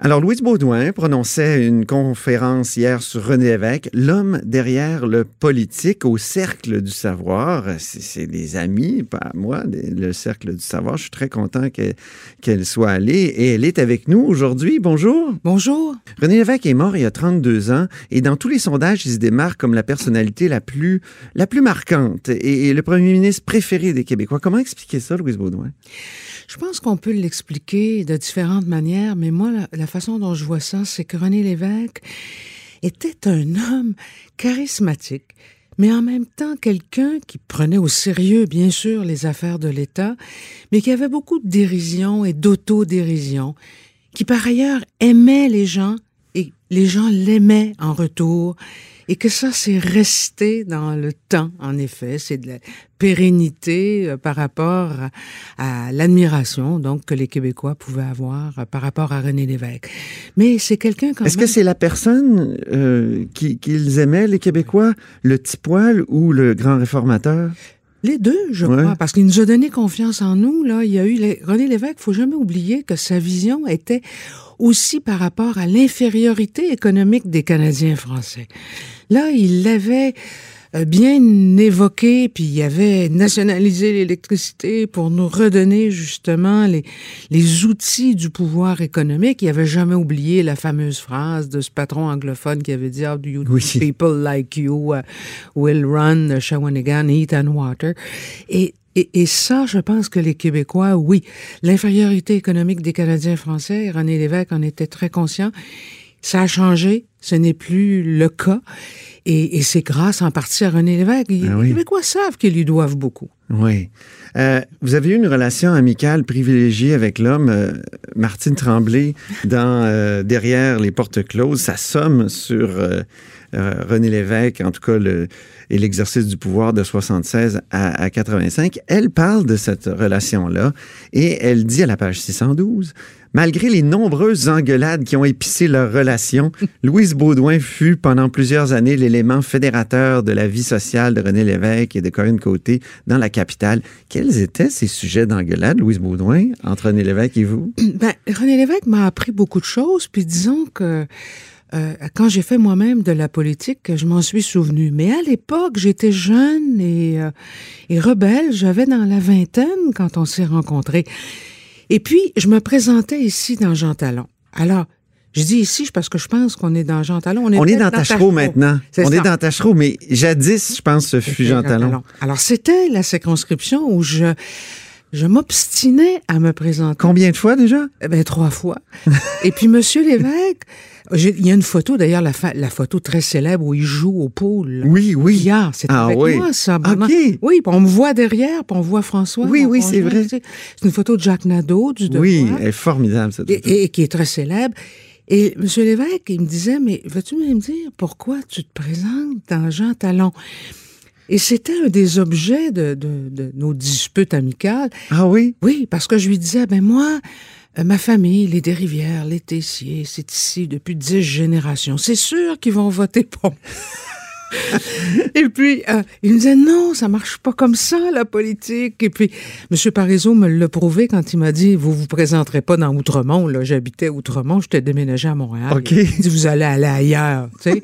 Alors, Louise Baudouin prononçait une conférence hier sur René Lévesque, l'homme derrière le politique au cercle du savoir. C'est des amis, pas moi, le cercle du savoir. Je suis très content que- qu'elle soit allée et elle est avec nous aujourd'hui. Bonjour. Bonjour. René Lévesque est mort il y a 32 ans et dans tous les sondages, il se démarque comme la personnalité la plus, la plus marquante et, et le premier ministre préféré des Québécois. Comment expliquer ça, Louise Baudouin? Je pense qu'on peut l'expliquer de différentes manières, mais moi, la, la façon dont je vois ça, c'est que René Lévesque était un homme charismatique, mais en même temps quelqu'un qui prenait au sérieux, bien sûr, les affaires de l'État, mais qui avait beaucoup de dérision et d'autodérision, qui par ailleurs aimait les gens et les gens l'aimaient en retour. Et que ça, c'est resté dans le temps, en effet. C'est de la pérennité euh, par rapport à, à l'admiration, donc, que les Québécois pouvaient avoir euh, par rapport à René Lévesque. Mais c'est quelqu'un quand Est-ce même... que c'est la personne euh, qui- qu'ils aimaient, les Québécois, le petit poil ou le grand réformateur? Les deux, je Ouais. crois, parce qu'il nous a donné confiance en nous. Là, il y a eu les- René Lévesque. Faut jamais oublier que sa vision était aussi par rapport à l'infériorité économique des Canadiens français. Là, il l'avait euh, bien évoqué, puis il avait nationalisé l'électricité pour nous redonner justement les, les outils du pouvoir économique. Il avait jamais oublié la fameuse phrase de ce patron anglophone qui avait dit How do you Oui. people like you uh, will run Shawinigan, eat and water? Et, et, et ça, je pense que les Québécois, oui, l'infériorité économique des Canadiens français, René Lévesque en était très conscient. Ça a changé, ce n'est plus le cas. Et, et c'est grâce en partie à René Lévesque. Les Ah oui. Québécois savent qu'ils lui doivent beaucoup. Oui. Euh, vous avez eu une relation amicale privilégiée avec l'homme, euh, Martine Tremblay, dans euh, Derrière les portes closes. Ça somme sur René Lévesque, en tout cas, et l'exercice du pouvoir de 76 à, à 85. Elle parle de cette relation-là et elle dit à la page 612 Malgré les nombreuses engueulades qui ont épicé leur relation, Louise Baudouin fut pendant plusieurs années l'élément fédérateur de la vie sociale de René Lévesque et de Corinne Côté dans la capitale. Quels étaient ces sujets d'engueulade, Louise Baudouin, entre René Lévesque et vous? Ben, René Lévesque m'a appris beaucoup de choses, puis disons que euh, quand j'ai fait moi-même de la politique, je m'en suis souvenu. Mais à l'époque, j'étais jeune et, euh, et rebelle. J'avais dans la vingtaine quand on s'est rencontrés. Et puis, je me présentais ici dans Jean Talon. Alors, je dis ici parce que je pense qu'on est dans Jean Talon. On est dans Tachereau maintenant. On ça. est dans Tachereau, mais jadis, je pense, ce fut Jean Talon. Alors, c'était la circonscription où je, je m'obstinais à me présenter. Combien de fois déjà? Eh Ben, trois fois. Et puis, Monsieur Lévesque, il y a une photo, d'ailleurs, la, photo très célèbre où il joue au pool. Oui, oui. Hier, c'était Ah avec oui. moi, ça. OK. pendant- Oui, puis on me voit derrière, puis on voit François. Oui, oui, c'est vrai. C'est une photo de Jacques Nadeau, du Oui, elle est formidable, cette photo. et, et qui est très célèbre. Et M. Lévesque, il me disait, mais veux-tu me dire pourquoi tu te présentes dans Jean Talon? Et c'était un des objets de, de- de nos disputes amicales. Ah oui? Oui, parce que je lui disais, ben moi, euh, ma famille, les Desrivières, les Tessiers, c'est ici depuis dix générations. C'est sûr qu'ils vont voter pour moi. Et puis, euh, il me disait, non, ça marche pas comme ça, la politique. Et puis, M. Parizeau me l'a prouvé quand il m'a dit, vous vous présenterez pas dans Outremont. Là, j'habitais Outremont, j'étais déménagé à Montréal. OK. Il dit, vous allez aller ailleurs. Tu sais.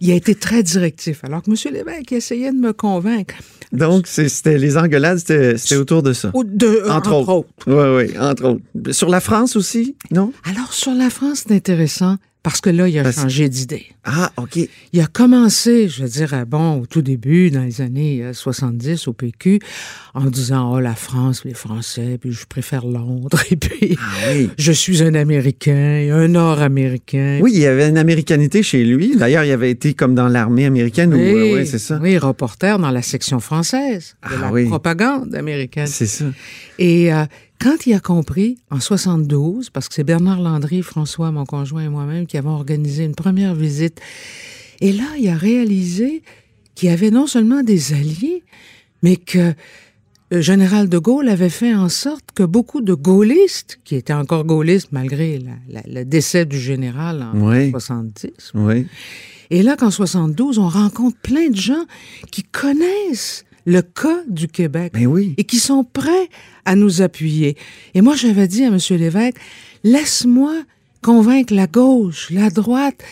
il a été très directif. Alors que M. Lévesque essayait de me convaincre. Donc, c'était les engueulades, c'était autour de ça. De- Entre autres. Oui, oui, entre autres. Sur la France aussi, non? Alors, sur la France, c'est intéressant parce que là, il a Parce- changé d'idée. Ah, OK. Il a commencé, je veux dire, euh, bon, au tout début, dans les années euh, 70 au PQ, en disant, oh, la France, les Français, puis je préfère Londres, et puis Ah oui. je suis un Américain, un Nord-Américain. Oui, il y avait une américanité chez lui. D'ailleurs, il avait été comme dans l'armée américaine. Oui, Oui, c'est ça. Oui, reporter dans la section française de Ah la oui. propagande américaine. C'est ça. Et euh, quand il a compris, en 72, parce que c'est Bernard Landry, François, mon conjoint et moi-même qui avons organisé une première visite, et là, il a réalisé qu'il y avait non seulement des alliés, mais que le général de Gaulle avait fait en sorte que beaucoup de gaullistes, qui étaient encore gaullistes malgré la, la, le décès du général en Oui. 70, Oui. et là, qu'en 72, on rencontre plein de gens qui connaissent le cas du Québec Ben oui. et qui sont prêts à nous appuyer. Et moi, j'avais dit à M. Lévesque, laisse-moi convaincre la gauche, la droite.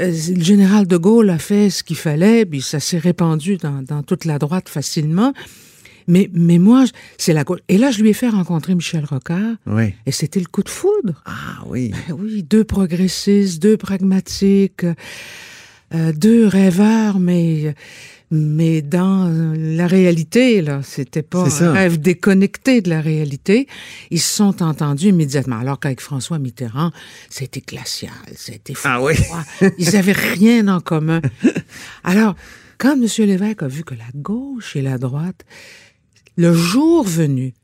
Euh, Le général de Gaulle a fait ce qu'il fallait, puis ça s'est répandu dans, dans toute la droite facilement. Mais, mais moi, c'est la gauche. Et là, je lui ai fait rencontrer Michel Rocard, Oui. et c'était le coup de foudre. Ah oui. Ben oui, deux progressistes, deux pragmatiques, euh, deux rêveurs, mais mais dans la réalité, là, c'était pas un rêve déconnecté de la réalité. Ils se sont entendus immédiatement. Alors qu'avec François Mitterrand, c'était glacial, c'était froid. Ah oui. Ils avaient rien en commun. Alors, quand M. Lévesque a vu que la gauche et la droite, le jour venu,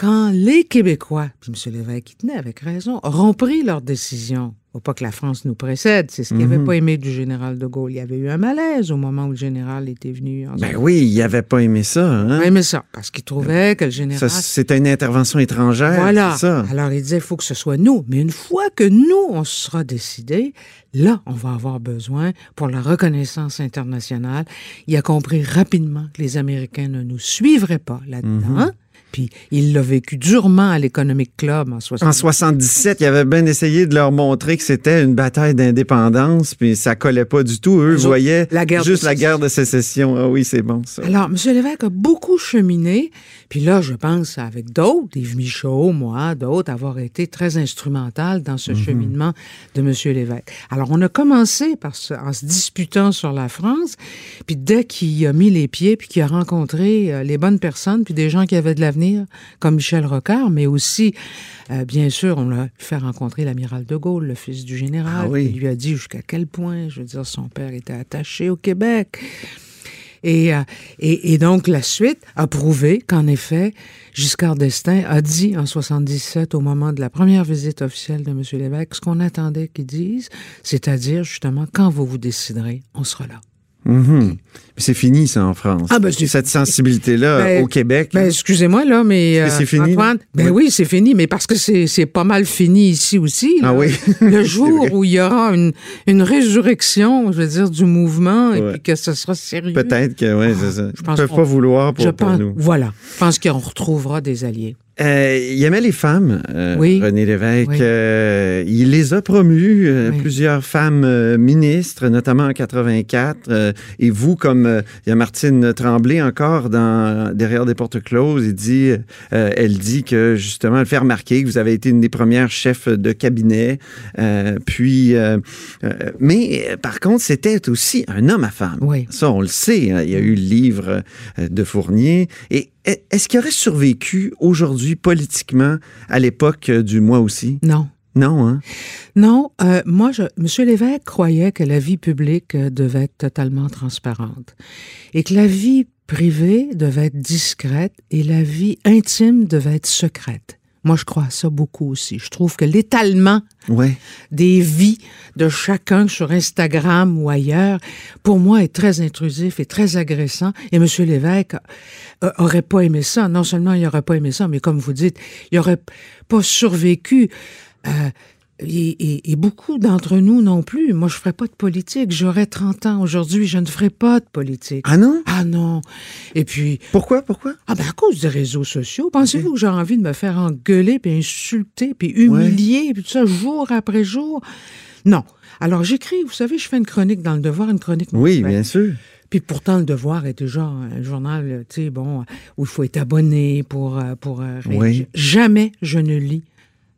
quand les Québécois, puis M. Lévesque y tenait avec raison, auront pris leur décision, faut pas que la France nous précède, c'est ce qu'il Mhm. n'avait pas aimé du général de Gaulle. Il y avait eu un malaise au moment où le général était venu. En Ben oui, il avait pas aimé ça. Hein? Il aimait ça, parce qu'il trouvait que le général... c'était une intervention étrangère. Voilà. ça? Alors, il disait, il faut que ce soit nous. Mais une fois que nous, on sera décidé, là, on va avoir besoin pour la reconnaissance internationale. Il a compris rapidement que les Américains ne nous suivraient pas là-dedans. Mhm. Puis, il l'a vécu durement à l'Economic Club en 60. En 77, il avait bien essayé de leur montrer que c'était une bataille d'indépendance, puis ça collait pas du tout. Eux voyaient la guerre juste la guerre de sécession. Ah oui, c'est bon ça. Alors, M. Lévesque a beaucoup cheminé, puis là, je pense avec d'autres, Yves Michaud, moi, d'autres, avoir été très instrumental dans ce cheminement de M. Lévesque. Alors, on a commencé par en se disputant sur la France, puis dès qu'il a mis les pieds, puis qu'il a rencontré euh, les bonnes personnes, puis des gens qui avaient de l'avenir, comme Michel Rocard, mais aussi, euh, bien sûr, on l'a fait rencontrer l'amiral de Gaulle, le fils du général, Ah oui. qui lui a dit jusqu'à quel point, je veux dire, son père était attaché au Québec. Et, euh, et, et donc, la suite a prouvé qu'en effet, Giscard d'Estaing a dit en 77, au moment de la première visite officielle de M. Lévesque, ce qu'on attendait qu'il dise, c'est-à-dire, justement, quand vous vous déciderez, on sera là. Mhm. C'est fini, ça, en France. Ah, ben, c'est Cette sensibilité-là Ben, au Québec. Ben, excusez-moi, là, mais. C'est euh, fini, Antoine, ben Oui. oui, c'est fini, mais parce que c'est pas mal fini ici aussi. là. Ah oui. Le jour où il y aura une, une résurrection, je veux dire, du mouvement, et puis que ce sera sérieux. Peut-être que, oui, c'est ça. je Ils pense peuvent pas vouloir pour, Je pour pense, nous. voilà. Je pense qu'on retrouvera des alliés. Euh, il aimait les femmes, euh, Oui. René Lévesque. Oui. Euh, il les a promues, euh, Oui. plusieurs femmes euh, ministres, notamment en 84. Euh, et vous, comme euh, il y a Martine Tremblay encore dans Derrière des portes closes, il dit, euh, elle dit que justement, elle fait remarquer que vous avez été une des premières chefs de cabinet. Euh, puis, mais par contre, c'était aussi un homme à femme. Oui. Ça, on le sait. hein. Il y a eu le livre de Fournier. Et est-ce qu'il aurait survécu aujourd'hui politiquement à l'époque euh, du moi aussi? Non. Non, hein? Non, euh, moi, je, M. Lévesque croyait que la vie publique euh, devait être totalement transparente et que la vie privée devait être discrète et la vie intime devait être secrète. Moi, je crois à ça beaucoup aussi. Je trouve que l'étalement Ouais. des vies de chacun sur Instagram ou ailleurs, pour moi, est très intrusif et très agressant. Et M. Lévesque aurait pas aimé ça. Non seulement il aurait pas aimé ça, mais comme vous dites, il aurait pas survécu. Euh, et, et- et beaucoup d'entre nous non plus. Moi, je ferais pas de politique. J'aurais 30 ans aujourd'hui, je ne ferais pas de politique. Ah non? Ah non. Et puis, Pourquoi? Pourquoi? ah ben à cause des réseaux sociaux, pensez-vous que j'ai envie de me faire engueuler, puis insulter, puis humilier, puis tout ça jour après jour? Non. Alors j'écris, vous savez, je fais une chronique dans le Devoir, une chronique Oui, bien sûr. Puis pourtant, le Devoir est déjà un journal, tu sais, bon, où il faut être abonné pour... euh, pour euh, Oui. Jamais je ne lis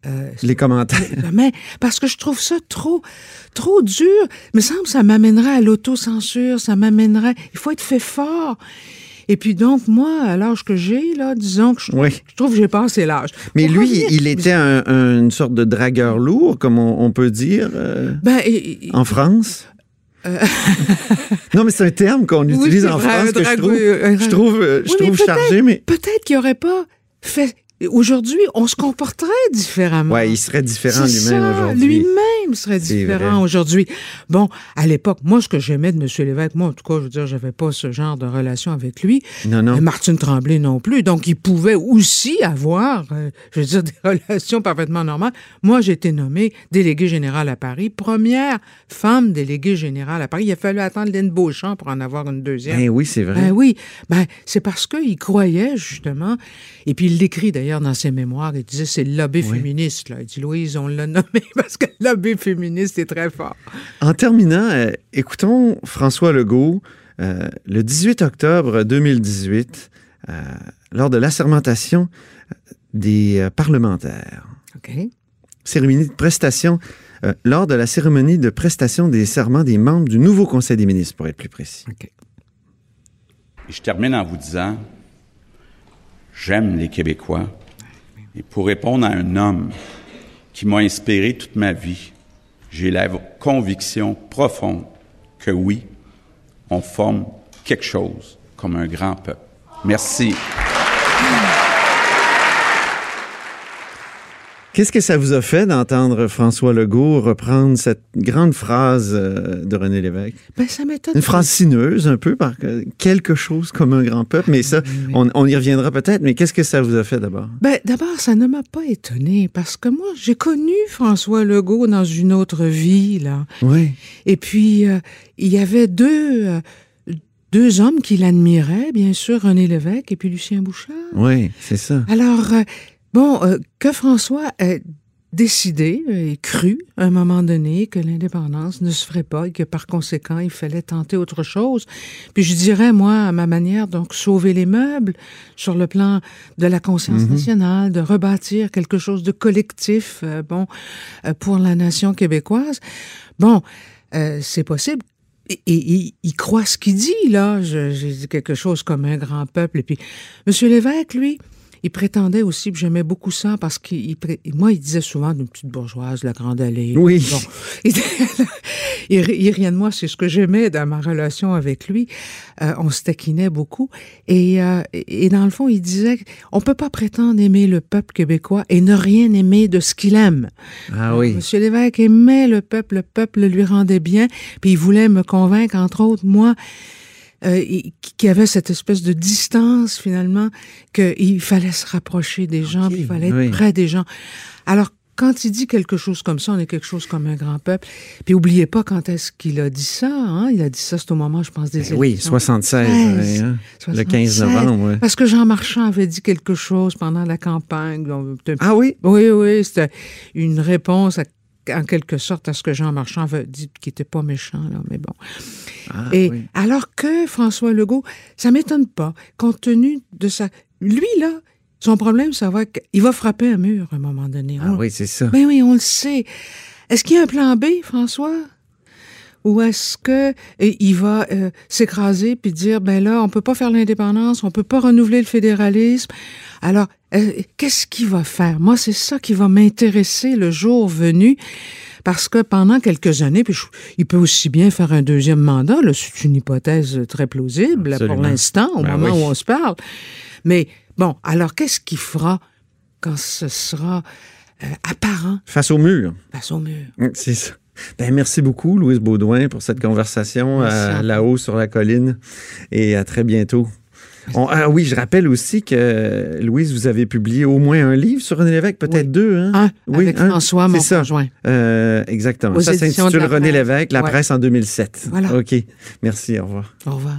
euh, Les commentaires. Jamais. Parce que je trouve ça trop, trop dur. Il me semble que ça m'amènerait à l'autocensure, ça m'amènerait. Il faut être fait fort. Et puis donc, moi, à l'âge que j'ai, là, disons que je, Oui. je trouve que j'ai passé l'âge. Mais lui, il était un- un- une sorte de dragueur lourd, comme on, on peut dire, euh, Ben, et- en France. non, mais c'est un terme qu'on utilise en vrai, France que je trouve, je trouve, euh, je Oui, mais trouve peut-être- chargé, mais peut-être qu'il n'aurait pas fait Aujourd'hui, on se comporterait différemment. Oui, il serait différent lui-même aujourd'hui. Lui-même serait C'est différent aujourd'hui. Bon, à l'époque, moi, ce que j'aimais de M. Lévesque, moi, en tout cas, je veux dire, j'avais pas ce genre de relation avec lui. Non, non. Et Martine Tremblay non plus. Donc, il pouvait aussi avoir, euh, je veux dire, des relations parfaitement normales. Moi, j'ai été nommée déléguée générale à Paris, première femme déléguée générale à Paris. Il a fallu attendre Lynn Beauchamp pour en avoir une deuxième. Ben oui, c'est vrai. Ben oui, ben, c'est parce qu'il croyait justement, et puis il l'écrit d'ailleurs dans ses mémoires, il disait c'est le lobby Oui. féministe. Là. Il dit Louise, on l'a nommé parce que le lobby féministe est très fort. En terminant, euh, écoutons François Legault euh, le 18 octobre 2018, euh, lors de l'assermentation des euh, parlementaires. OK. Cérémonie de prestation, euh, lors de la cérémonie de prestation des serments des membres du nouveau Conseil des ministres, pour être plus précis. OK. Et je termine en vous disant, j'aime les Québécois. Et pour répondre à un homme qui m'a inspiré toute ma vie, j'ai la conviction profonde que oui, on forme quelque chose comme un grand peuple. Merci. Qu'est-ce que ça vous a fait d'entendre François Legault reprendre cette grande phrase euh, de René Lévesque? Ben, ça m'étonne. Une phrase sinueuse, un peu, par quelque chose comme un grand peuple, mais ça, on, on y reviendra peut-être, mais qu'est-ce que ça vous a fait d'abord? Ben, d'abord, ça ne m'a pas étonné parce que moi, j'ai connu François Legault dans une autre vie, là. Oui. Et puis, euh, il y avait deux, euh, deux hommes qui l'admiraient, bien sûr, René Lévesque et puis Lucien Bouchard. Oui, c'est ça. Alors, euh, bon, euh, que François ait décidé et cru à un moment donné que l'indépendance ne se ferait pas et que par conséquent, il fallait tenter autre chose. Puis je dirais, moi, à ma manière, donc, sauver les meubles sur le plan de la conscience nationale, de rebâtir quelque chose de collectif, euh, bon, euh, pour la nation québécoise. Bon, c'est possible. Et, et- et il croit ce qu'il dit, là. J'ai dit quelque chose comme un grand peuple. Et puis, M. Lévesque, lui, il prétendait aussi, puis j'aimais beaucoup ça, parce qu'il, moi, il disait souvent d'une petite bourgeoise, la grande allée. Oui. Bon. Il, il, ri- il riait de moi, c'est ce que j'aimais dans ma relation avec lui. Euh, on se taquinait beaucoup. Et, euh, et dans le fond, il disait on peut pas prétendre aimer le peuple québécois et ne rien aimer de ce qu'il aime. Ah oui. Monsieur Lévesque aimait le peuple, le peuple lui rendait bien, puis il voulait me convaincre, entre autres, moi, euh, y avait cette espèce de distance, finalement, qu'il fallait se rapprocher des gens, puis il fallait être oui. près des gens. Alors, quand il dit quelque chose comme ça, on est quelque chose comme un grand peuple. Puis oubliez pas quand est-ce qu'il a dit ça. Hein? Il a dit ça, c'est au moment, je pense, des Ben oui, élections. 76, 16, ouais, hein? le 15 76. novembre. ouais. Parce que Jean Marchand avait dit quelque chose pendant la campagne. donc, Ah oui? oui, oui, c'était une réponse à- en quelque sorte à ce que Jean Marchand avait dit, qui n'était pas méchant, là, mais bon. Ah, Et oui. alors que François Legault, ça m'étonne pas, compte tenu de sa... Lui, là, son problème, ça va qu'il va frapper un mur à un moment donné. Ah On- oui, c'est ça. Ben oui, on le sait. Est-ce qu'il y a un plan B, François? Ou est-ce que il va euh, s'écraser puis dire ben là on peut pas faire l'indépendance, on peut pas renouveler le fédéralisme. Alors euh, qu'est-ce qu'il va faire? Moi c'est ça qui va m'intéresser le jour venu parce que pendant quelques années puis je- il peut aussi bien faire un deuxième mandat c'est une hypothèse très plausible pour l'instant au Ben moment oui. où on se parle. Mais bon, alors qu'est-ce qu'il fera quand ce sera euh, apparent? Face au mur. face au mur Mm, C'est ça. Ben, merci beaucoup, Louise Baudouin, pour cette conversation euh, là-haut sur la colline. Et à très bientôt. On- ah oui, je rappelle aussi que, Louise, vous avez publié au moins un livre sur René Lévesque, peut-être deux. Hein? Un, Oui, avec un. François, mon ça. conjoint. Euh, exactement. Aux ça s'intitule René. Lévesque, La Ouais. presse en 2007. Voilà. OK. Merci, au revoir. Au revoir.